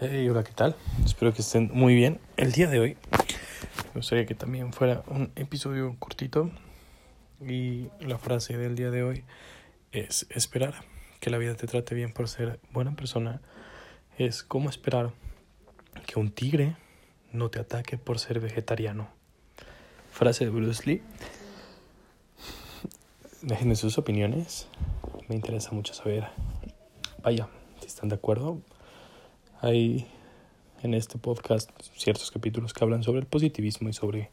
Hey, hola, ¿qué tal? Espero que estén muy bien. El día de hoy me gustaría que también fuera un episodio cortito y la frase del día de hoy es esperar que la vida te trate bien por ser buena persona. Es como esperar que un tigre no te ataque por ser vegetariano. Frase de Bruce Lee. Déjenme sus opiniones. Me interesa mucho saber. Vaya, si están de acuerdo hay en este podcast ciertos capítulos que hablan sobre el positivismo y sobre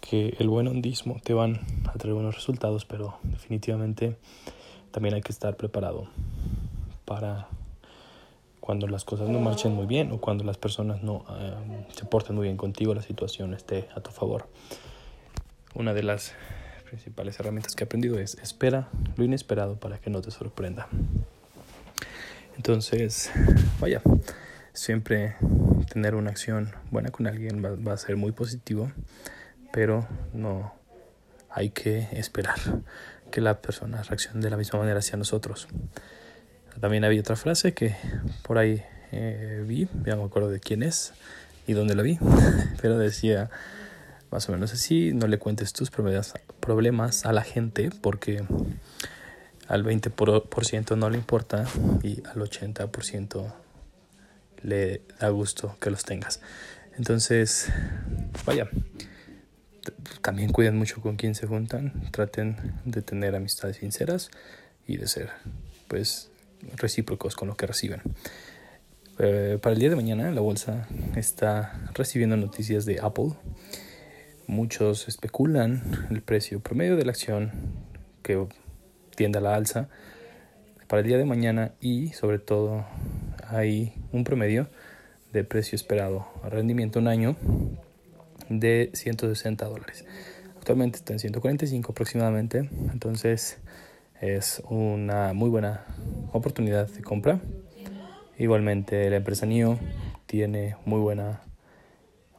que el buen hondismo te van a traer buenos resultados, pero definitivamente también hay que estar preparado para cuando las cosas no marchen muy bien o cuando las personas no eh, se porten muy bien contigo, la situación esté a tu favor. Una de las principales herramientas que he aprendido es espera lo inesperado para que no te sorprenda. Entonces, vaya, siempre tener una acción buena con alguien va, a ser muy positivo, pero no hay que esperar que la persona reaccione de la misma manera hacia nosotros. También había otra frase que por ahí eh, vi, me acuerdo de quién es y dónde la vi, pero decía más o menos así, no le cuentes tus problemas a la gente porque al 20% no le importa y al 80% le da gusto que los tengas. Entonces, vaya, también cuiden mucho con quien se juntan, traten de tener amistades sinceras y de ser, pues, recíprocos con lo que reciben. Eh, para el día de mañana la bolsa está recibiendo noticias de Apple. Muchos especulan el precio promedio de la acción que tiende a la alza para el día de mañana y sobre todo hay un promedio de precio esperado a rendimiento un año de 160 dólares. Actualmente está en 145 aproximadamente, entonces es una muy buena oportunidad de compra. Igualmente la empresa NIO tiene muy buena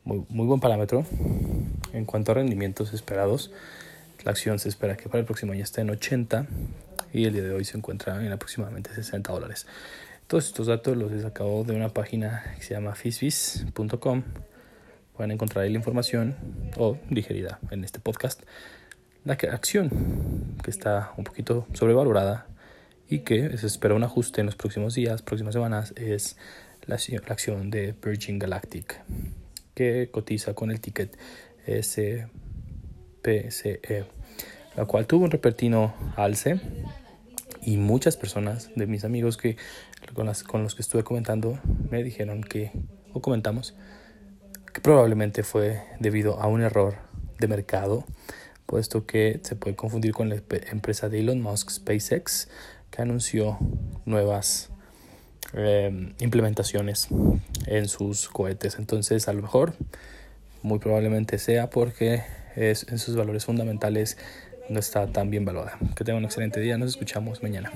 muy, muy buen parámetro en cuanto a rendimientos esperados. La acción se espera que para el próximo año esté en 80 y el día de hoy se encuentra en aproximadamente 60 dólares. Todos estos datos los he sacado de una página que se llama fisbis.com. Pueden encontrar ahí la información o digerida en este podcast. La acción que está un poquito sobrevalorada y que se espera un ajuste en los próximos días, próximas semanas, es la, acción de Virgin Galactic, que cotiza con el ticket SPCE, la cual tuvo un repertino alce y muchas personas de mis amigos que con los que estuve comentando me dijeron que, o comentamos, que probablemente fue debido a un error de mercado, puesto que se puede confundir con la empresa de Elon Musk, SpaceX, que anunció nuevas em, implementaciones en sus cohetes. Entonces, a lo mejor, muy probablemente sea porque es, en sus valores fundamentales no está tan bien valorada. Que tenga un excelente día, nos escuchamos mañana.